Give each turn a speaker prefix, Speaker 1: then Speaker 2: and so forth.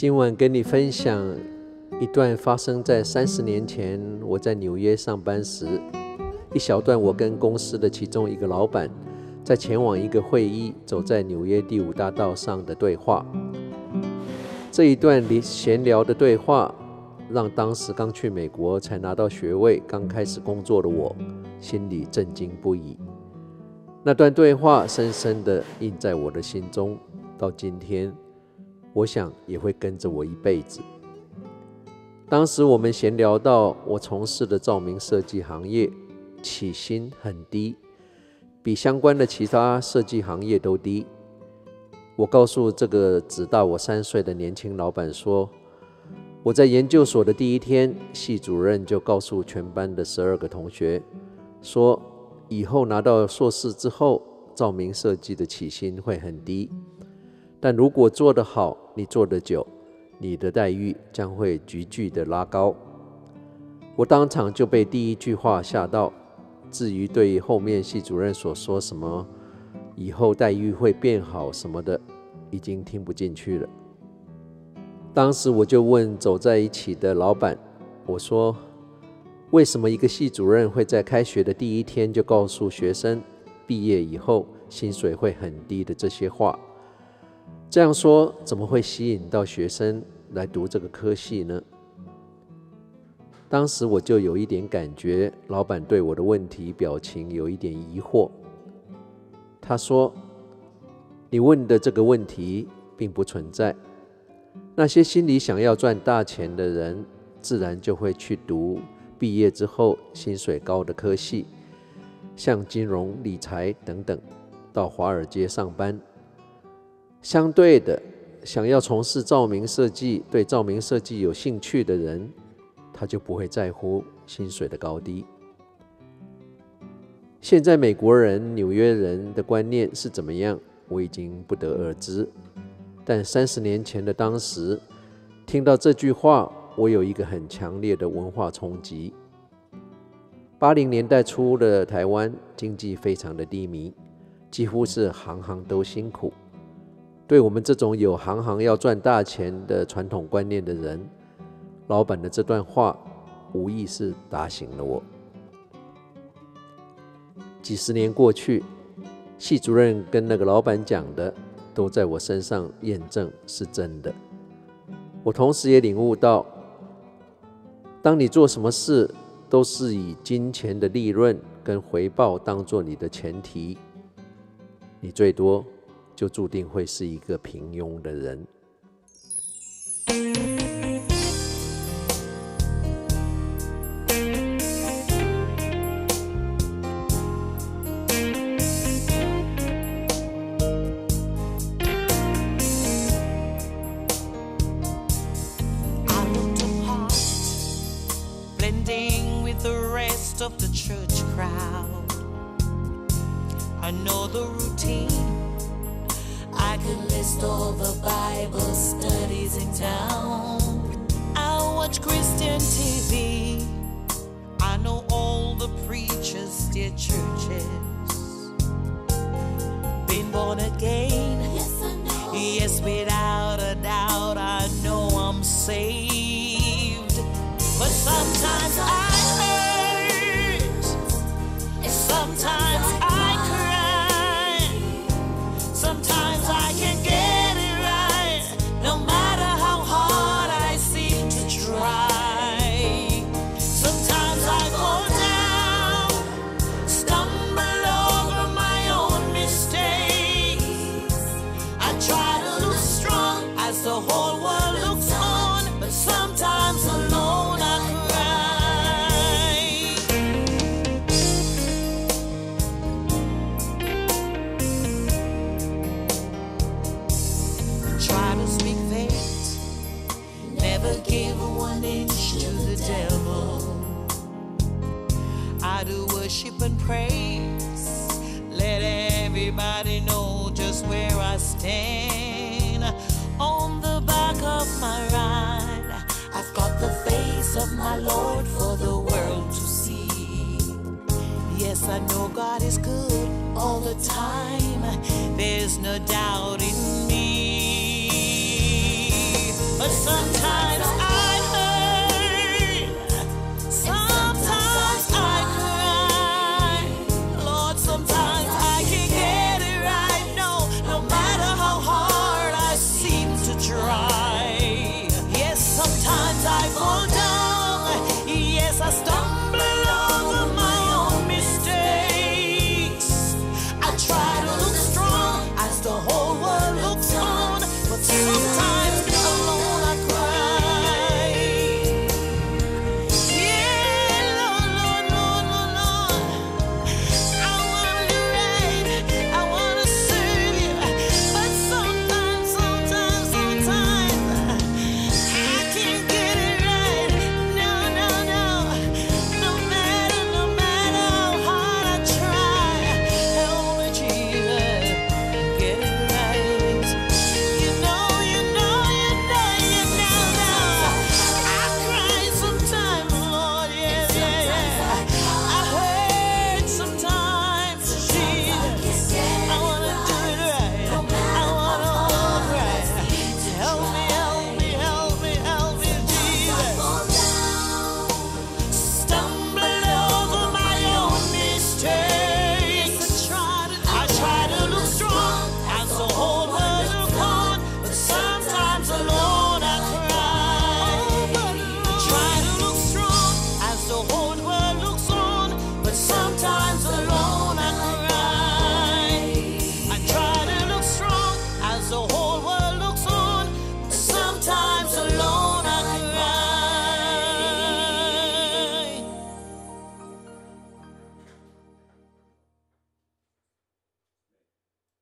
Speaker 1: 今晚跟你分享一段发生在三十年前，我在纽约上班时，一小段我跟公司的其中一个老板在前往一个会议，走在纽约第五大道上的对话。这一段离闲聊的对话，让当时刚去美国才拿到学位、刚开始工作的我，心里震惊不已。那段对话深深地印在我的心中，到今天。我想也会跟着我一辈子。当时我们闲聊到我从事的照明设计行业，起薪很低，比相关的其他设计行业都低。我告诉这个只大我三岁的年轻老板说，我在研究所的第一天，系主任就告诉全班的十二个同学，说以后拿到硕士之后，照明设计的起薪会很低。但如果做得好，你做得久，你的待遇将会急剧的拉高。我当场就被第一句话吓到。至于对于后面系主任所说什么以后待遇会变好什么的，已经听不进去了。当时我就问走在一起的老板，我说：“为什么一个系主任会在开学的第一天就告诉学生，毕业以后薪水会很低的这些话？”这样说怎么会吸引到学生来读这个科系呢？当时我就有一点感觉，老板对我的问题表情有一点疑惑。他说：“你问的这个问题并不存在。那些心里想要赚大钱的人，自然就会去读毕业之后薪水高的科系，像金融、理财等等，到华尔街上班。”相对的，想要从事照明设计、对照明设计有兴趣的人，他就不会在乎薪水的高低。现在美国人、纽约人的观念是怎么样，我已经不得而知。但三十年前的当时，听到这句话，我有一个很强烈的文化冲击。八零年代初的台湾经济非常的低迷，几乎是行行都辛苦。对我们这种有行行要赚大钱的传统观念的人，老板的这段话无疑是打醒了我。几十年过去，系主任跟那个老板讲的，都在我身上验证是真的。我同时也领悟到，当你做什么事都是以金钱的利润跟回报当做你的前提，你最多。就注定会是一个平庸的人。
Speaker 2: I could list all the Bible studies in town. I watch Christian TV. I know all the preachers, dear churches. Been born again. Yes, I know. Yes, without a doubt, I know I'm saved. Worship and praise. Let everybody know just where I stand. On the back of my ride, I've got the face of my Lord for the world to see. Yes, I know God is good all the time. There's no doubt